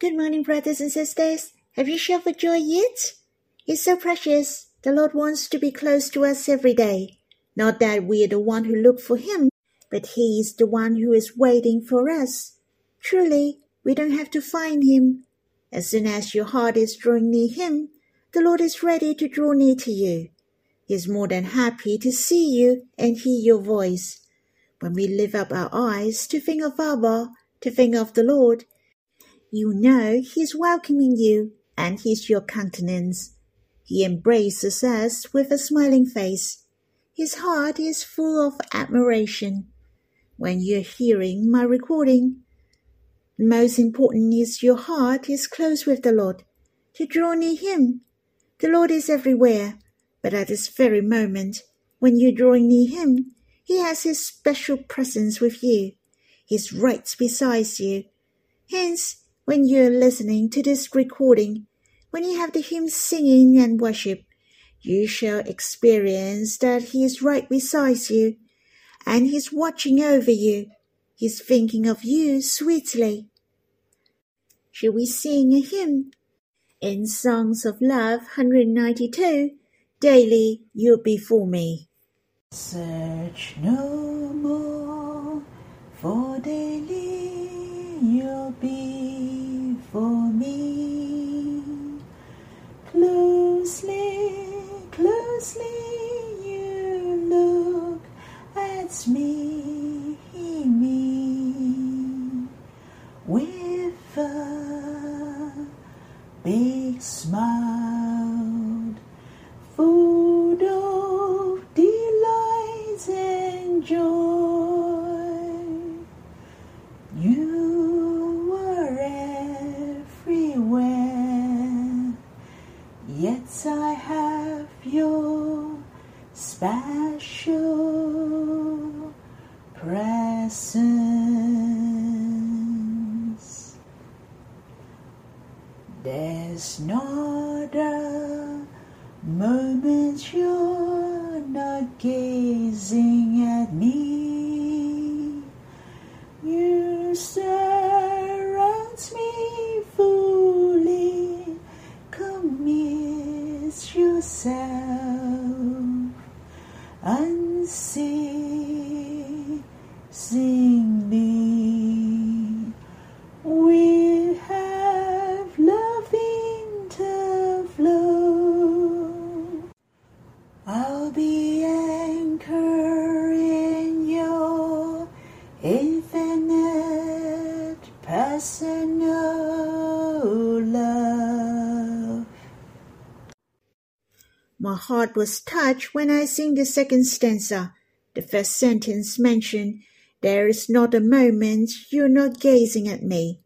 Good morning, brothers and sisters. Have you shouted for joy yet? It's so precious. The Lord wants to be close to us every day. Not that we are the one who look for Him, but He is the one who is waiting for us. Truly, we don't have to find Him. As soon as your heart is drawing near Him, the Lord is ready to draw near to you. He is more than happy to see you and hear your voice. When we lift up our eyes to think of Abba, to think of the Lord, you know He is welcoming you and He is your countenance. He embraces us with a smiling face. His heart is full of admiration. When you're hearing my recording, most important is your heart is close with the Lord, to draw near Him. The Lord is everywhere, but at this very moment, when you're drawing near Him, He has His special presence with you. He's right beside you. Hence, when you're listening to this recording, when you have the hymn singing and worship, you shall experience that He is right beside you, and He's watching over you. He's thinking of you sweetly. Shall we sing a hymn? In Songs of Love 192, Daily You're Before Me. Search no more, for daily you'll be for me. Closely, closely you look at me, me, with a big smile, full of delight and joy. You special unceasingly. We have love interflow. I'll be anchored in your infinite personal love. My heart was when I sing the second stanza. The first sentence mentioned, There is not a moment you're not gazing at me.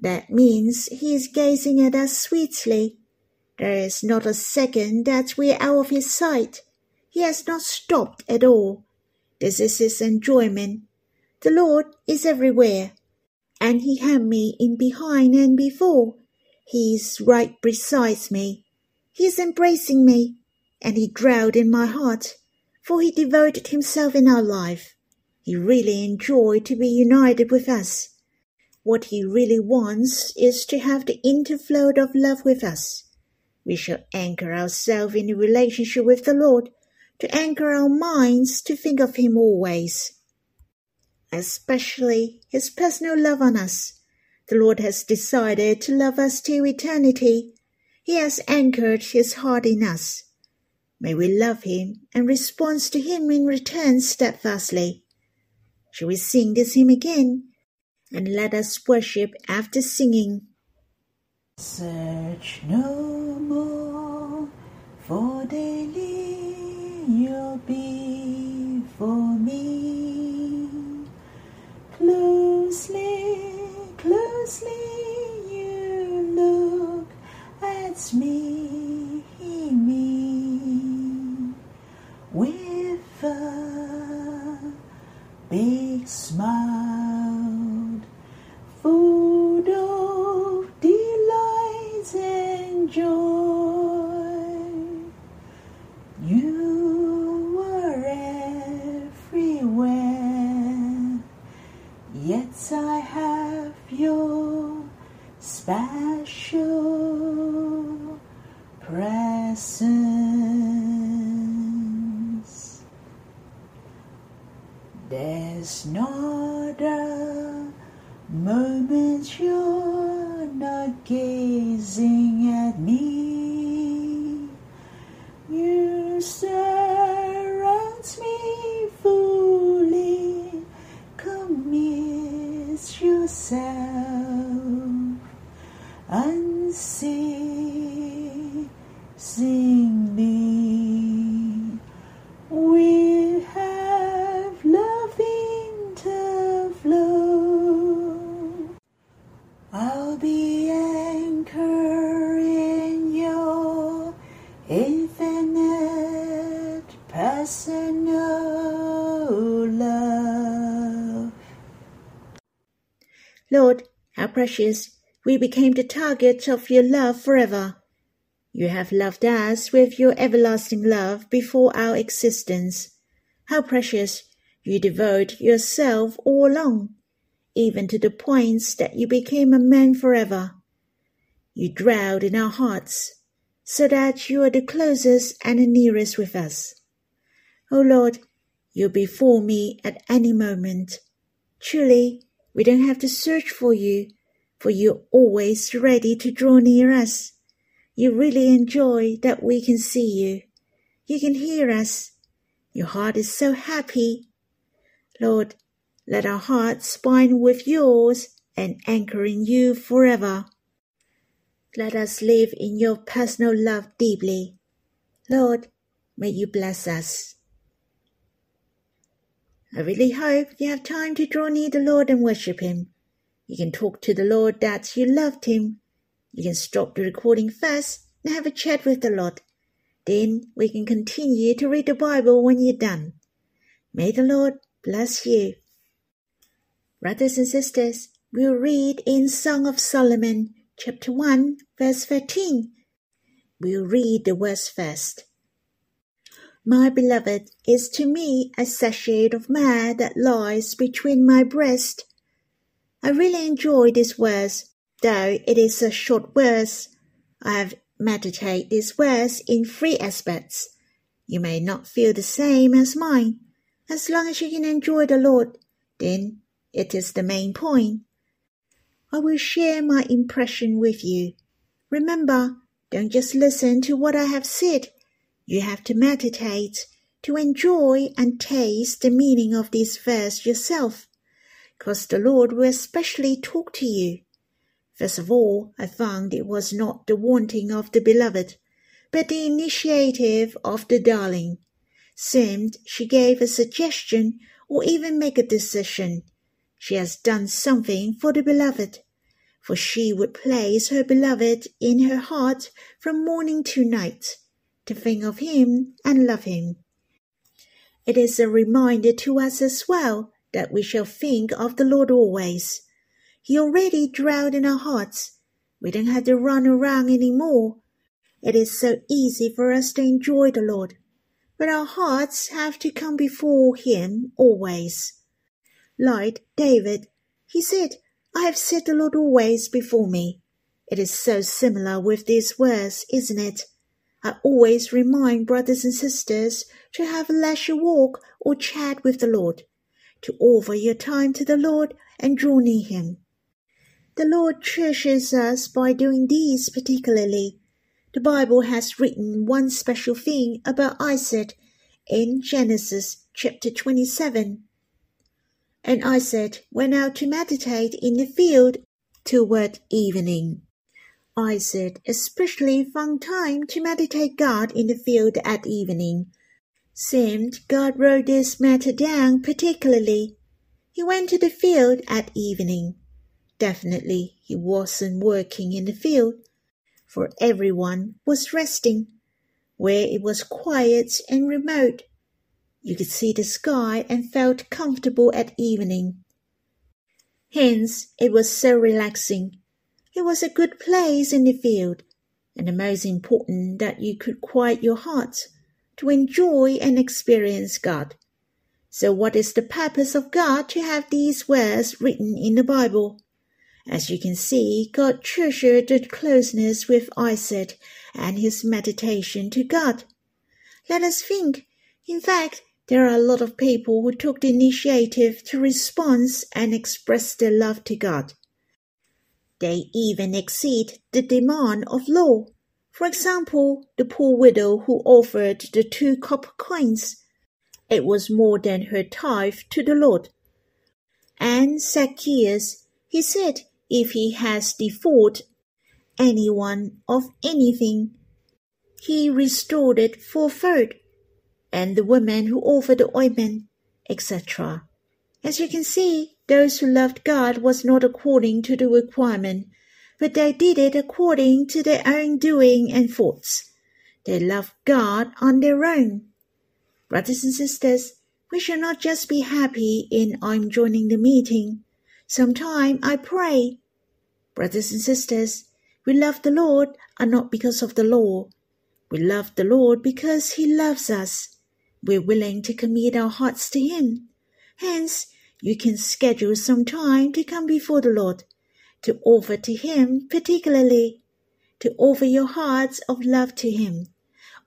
That means he is gazing at us sweetly. There is not a second that we're out of his sight. He has not stopped at all. This is his enjoyment. The Lord is everywhere, and he had me in behind and before. He is right beside me. He is embracing me, and he dwelled in my heart, for he devoted himself in our life. He really enjoyed to be united with us. What he really wants is to have the interflow of love with us. We shall anchor ourselves in a relationship with the Lord, to anchor our minds to think of him always. Especially his personal love on us. The Lord has decided to love us to eternity. He has anchored his heart in us. May we love him and respond to him in return steadfastly. Shall we sing this hymn again? And let us worship after singing. Search no more, for daily you'll be for me. Closely, closely you look at me, me, not Lord, how precious we became the target of your love forever. You have loved us with your everlasting love before our existence. How precious you devote yourself all along, even to the points that you became a man forever. You dwelled in our hearts, so that you are the closest and the nearest with us. O Lord, you're before me at any moment. Truly, we don't have to search for you, for you're always ready to draw near us. You really enjoy that we can see you. You can hear us. Your heart is so happy. Lord, let our hearts bind with yours and anchor in you forever. Let us live in your personal love deeply. Lord, may you bless us. I really hope you have time to draw near the Lord and worship Him. You can talk to the Lord that you loved Him you can stop the recording first and have a chat with the Lord. Then we can continue to read the Bible when you're done. May the Lord bless you. Brothers and sisters, we'll read in Song of Solomon, chapter 1, verse 13. We'll read the verse first. My beloved is to me a sachet of myrrh that lies between my breast. I really enjoy this verse Though it is a short verse, I have meditated this verse in three aspects. You may not feel the same as mine. As long as you can enjoy the Lord, then it is the main point. I will share my impression with you. Remember, don't just listen to what I have said. You have to meditate, to enjoy and taste the meaning of this verse yourself, because the Lord will especially talk to you. First of all, I found it was not the wanting of the beloved, but the initiative of the darling. Seemed she gave a suggestion or even make a decision. She has done something for the beloved, for she would place her beloved in her heart from morning to night, to think of him and love him. It is a reminder to us as well that we shall think of the Lord always he already dwelled in our hearts. We don't have to run around any more. It is so easy for us to enjoy the Lord. But our hearts have to come before Him always. Like David, he said, I have set the Lord always before me. It is so similar with these words, isn't it? I always remind brothers and sisters to have a leisure walk or chat with the Lord, to offer your time to the Lord and draw near Him. The Lord cherishes us by doing these particularly. The Bible has written one special thing about Isaac in Genesis chapter 27. And Isaac went out to meditate in the field toward evening. Isaac especially found time to meditate God in the field at evening. Seemed God wrote this matter down particularly. He went to the field at evening. Definitely he wasn't working in the field, for everyone was resting, where it was quiet and remote. You could see the sky and felt comfortable at evening. Hence, it was so relaxing. It was a good place in the field, and the most important that you could quiet your heart to enjoy and experience God. So, what is the purpose of God to have these words written in the Bible? As you can see, God treasured the closeness with Isaac and his meditation to God. Let us think. In fact, there are a lot of people who took the initiative to respond and express their love to God. They even exceed the demand of law. For example, the poor widow who offered the two copper coins. It was more than her tithe to the Lord. And Zacchaeus, he said, if he has defaulted anyone of anything, he restored it fourfold. And the woman who offered the ointment, etc. As you can see, those who loved God was not according to the requirement, but they did it according to their own doing and thoughts. They loved God on their own. Brothers and sisters, we should not just be happy in I'm joining the meeting. Sometime I pray. Brothers and sisters, we love the Lord are not because of the law. We love the Lord because He loves us. We're willing to commit our hearts to Him. Hence, you can schedule some time to come before the Lord, to offer to Him particularly, to offer your hearts of love to Him,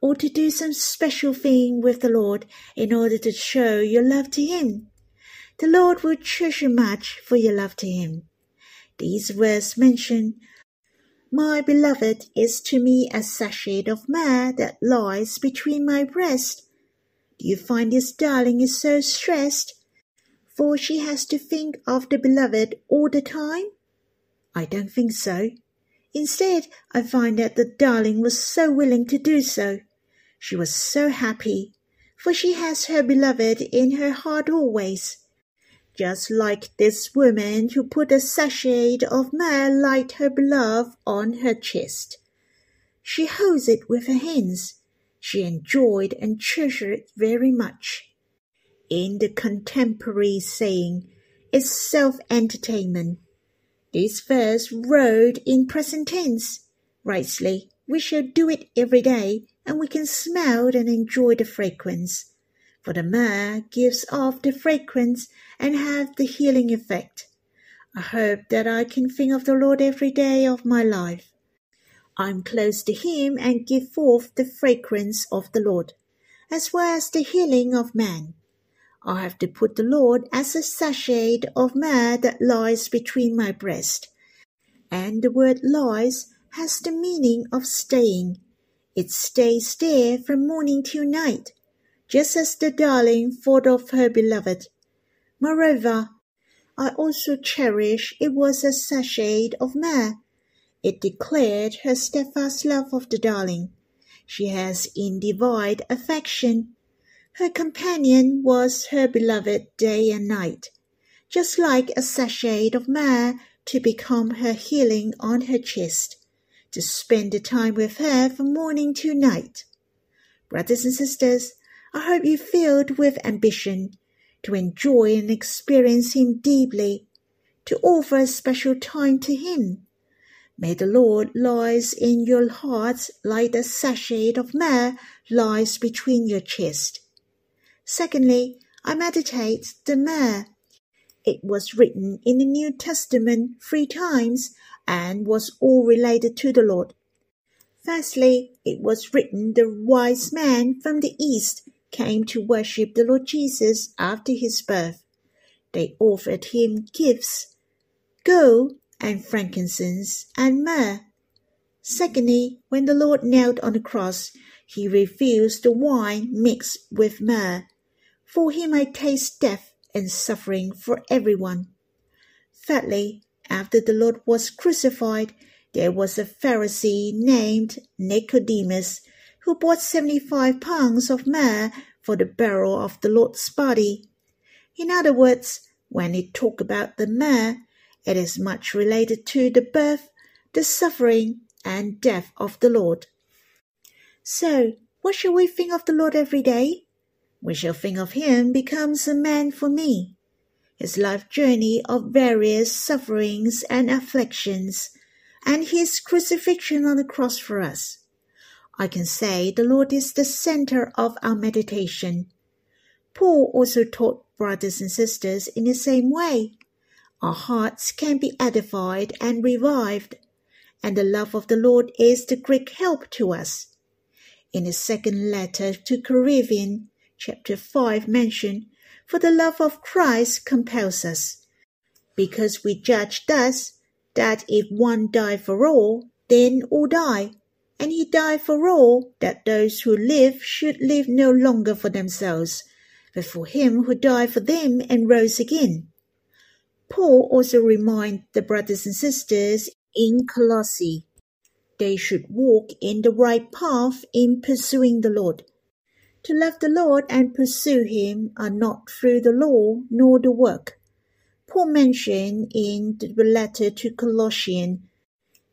or to do some special thing with the Lord in order to show your love to Him. The Lord will treasure much for your love to Him. These words mention, My beloved is to me a sachet of myrrh that lies between my breasts. Do you find this darling is so stressed? For she has to think of the beloved all the time? I don't think so. Instead, I find that the darling was so willing to do so. She was so happy, for she has her beloved in her heart always. Just like this woman who put a sachet of myrrh like her beloved on her chest. She holds it with her hands. She enjoyed and treasured it very much in the contemporary saying is self-entertainment. This verse wrote in present tense. Rightly, we shall do it every day, and we can smell and enjoy the fragrance. For the myrrh gives off the fragrance and has the healing effect. I hope that I can think of the Lord every day of my life. I'm close to Him and give forth the fragrance of the Lord, as well as the healing of man. I have to put the Lord as a sachet of myrrh that lies between my breast. And the word lies has the meaning of staying. It stays there from morning till night, just as the darling thought of her beloved. Moreover, I also cherish it was a sachet of myrrh. It declared her steadfast love of the darling. She has in indefinite affection her companion was her beloved day and night, just like a sachet of myrrh to become her healing on her chest, to spend the time with her from morning to night. Brothers and sisters, I hope you filled with ambition to enjoy and experience Him deeply, to offer a special time to Him. May the Lord lies in your hearts like the sachet of myrrh lies between your chest. Secondly, I meditate the myrrh. It was written in the New Testament three times and was all related to the Lord. Firstly, it was written the wise man from the east came to worship the Lord Jesus after his birth. They offered him gifts, gold and frankincense and myrrh. Secondly, when the Lord knelt on the cross, he refused the wine mixed with myrrh for he might taste death and suffering for everyone. Thirdly, after the Lord was crucified, there was a Pharisee named Nicodemus who bought seventy five pounds of myrrh for the burial of the Lord's body. In other words, when it talk about the myrrh, it is much related to the birth, the suffering, and death of the Lord. So, what shall we think of the Lord every day? We shall think of him becomes a man for me. His life journey of various sufferings and afflictions, and his crucifixion on the cross for us. I can say the Lord is the center of our meditation. Paul also taught brothers and sisters in the same way. our hearts can be edified and revived, and the love of the Lord is the great help to us. In his second letter to Corinthians, chapter 5 mentioned, For the love of Christ compels us, because we judge thus, that if one die for all, then all die. And he died for all, that those who live should live no longer for themselves, but for him who died for them and rose again. Paul also reminds the brothers and sisters in Colossae they should walk in the right path in pursuing the Lord. To love the Lord and pursue Him are not through the law nor the work. Paul mentioned in the letter to Colossians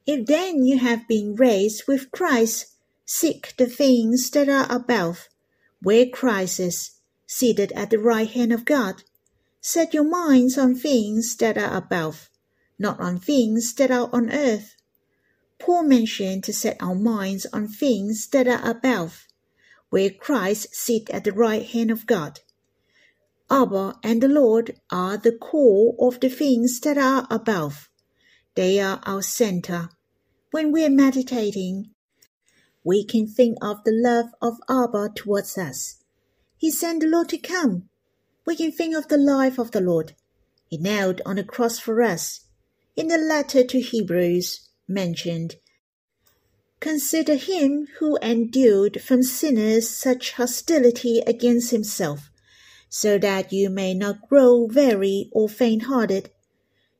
if then you have been raised with Christ, seek the things that are above, where Christ is, seated at the right hand of God. Set your minds on things that are above, not on things that are on earth. Paul mentioned to set our minds on things that are above, where Christ sits at the right hand of God. Abba and the Lord are the core of the things that are above. They are our center. When we are meditating, we can think of the love of Abba towards us. He sent the Lord to come. We can think of the life of the Lord. He knelt on the cross for us. In the letter to Hebrews mentioned, Consider him who endured from sinners such hostility against himself, so that you may not grow weary or faint hearted.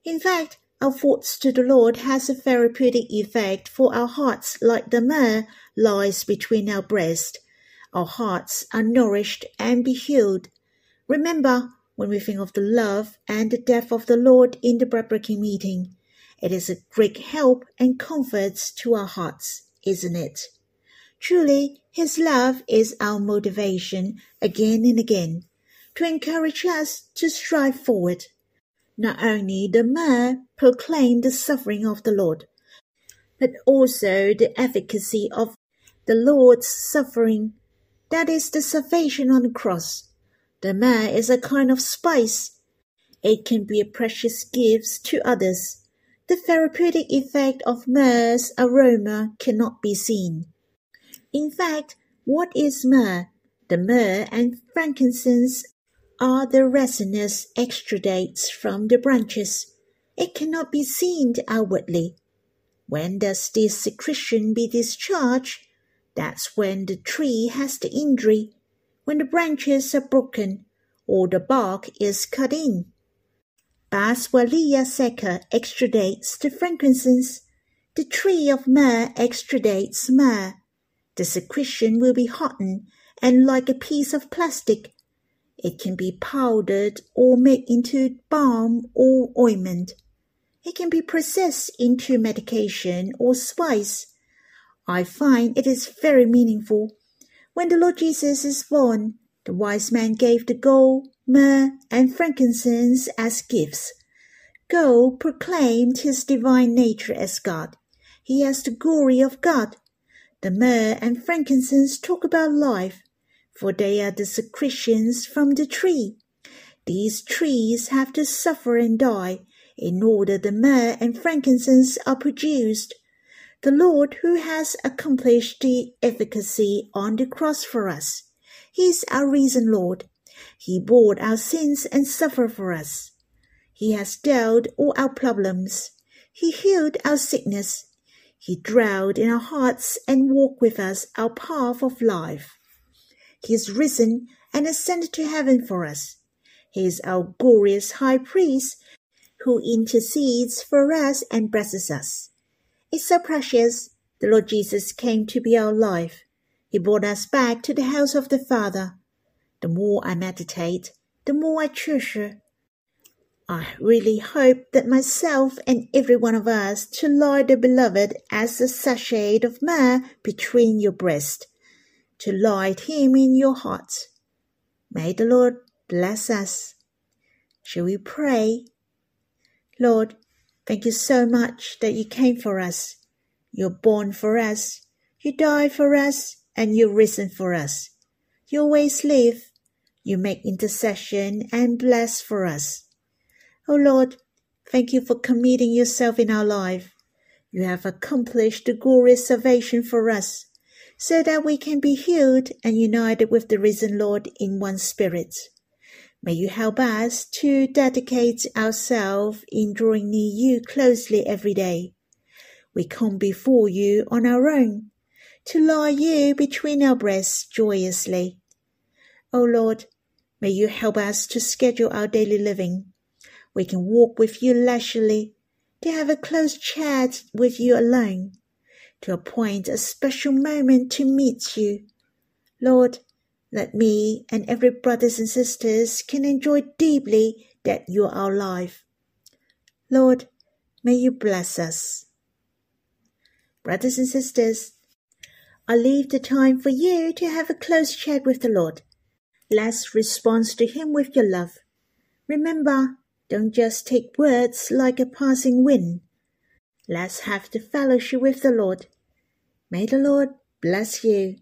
In fact, our thoughts to the Lord has a therapeutic effect for our hearts like the myrrh lies between our breasts. Our hearts are nourished and be healed. Remember, when we think of the love and the death of the Lord in the bread-breaking meeting, it is a great help and comfort to our hearts, isn't it? Truly, His love is our motivation again and again to encourage us to strive forward not only the myrrh proclaimed the suffering of the Lord, but also the efficacy of the Lord's suffering, that is the salvation on the cross. The myrrh is a kind of spice. It can be a precious gift to others. The therapeutic effect of myrrh's aroma cannot be seen. In fact, what is myrrh? The myrrh and frankincense are the resinous exudates from the branches. It cannot be seen outwardly. When does this secretion be discharged? That's when the tree has the injury, when the branches are broken, or the bark is cut in. Boswellia sacra exudates the frankincense. The tree of myrrh exudates myrrh. The secretion will be hardened and like a piece of plastic it can be powdered or made into balm or ointment. It can be processed into medication or spice. I find it is very meaningful. When the Lord Jesus is born, the wise man gave the gold, myrrh, and frankincense as gifts. Gold proclaimed his divine nature as God. He has the glory of God. The myrrh and frankincense talk about life for they are the secretions from the tree. These trees have to suffer and die in order the myrrh and frankincense are produced. The Lord who has accomplished the efficacy on the cross for us. He is our risen Lord. He bore our sins and suffered for us. He has dealt all our problems. He healed our sickness. He dwelled in our hearts and walked with us our path of life. He is risen and ascended to heaven for us. He is our glorious high priest who intercedes for us and blesses us. It's so precious. The Lord Jesus came to be our life. He brought us back to the house of the Father. The more I meditate, the more I treasure. I really hope that myself and every one of us to lie the beloved as a sachet of myrrh between your breasts to light him in your heart. May the Lord bless us. Shall we pray? Lord, thank you so much that you came for us. You're born for us. You died for us and you're risen for us. You always live. You make intercession and bless for us. O oh Lord, Thank you for committing yourself in our life. You have accomplished the glorious salvation for us, so that we can be healed and united with the risen Lord in one spirit. May you help us to dedicate ourselves in drawing near you closely every day. We come before you on our own, to lie you between our breasts joyously. O Lord, may you help us to schedule our daily living. We can walk with you leisurely, to have a close chat with you alone, to appoint a special moment to meet you. Lord, let me and every brothers and sisters can enjoy deeply that you are our life. Lord, may you bless us. Brothers and sisters, I leave the time for you to have a close chat with the Lord. Let's respond to Him with your love. Remember, don't just take words like a passing wind. Let's have the fellowship with the Lord. May the Lord bless you.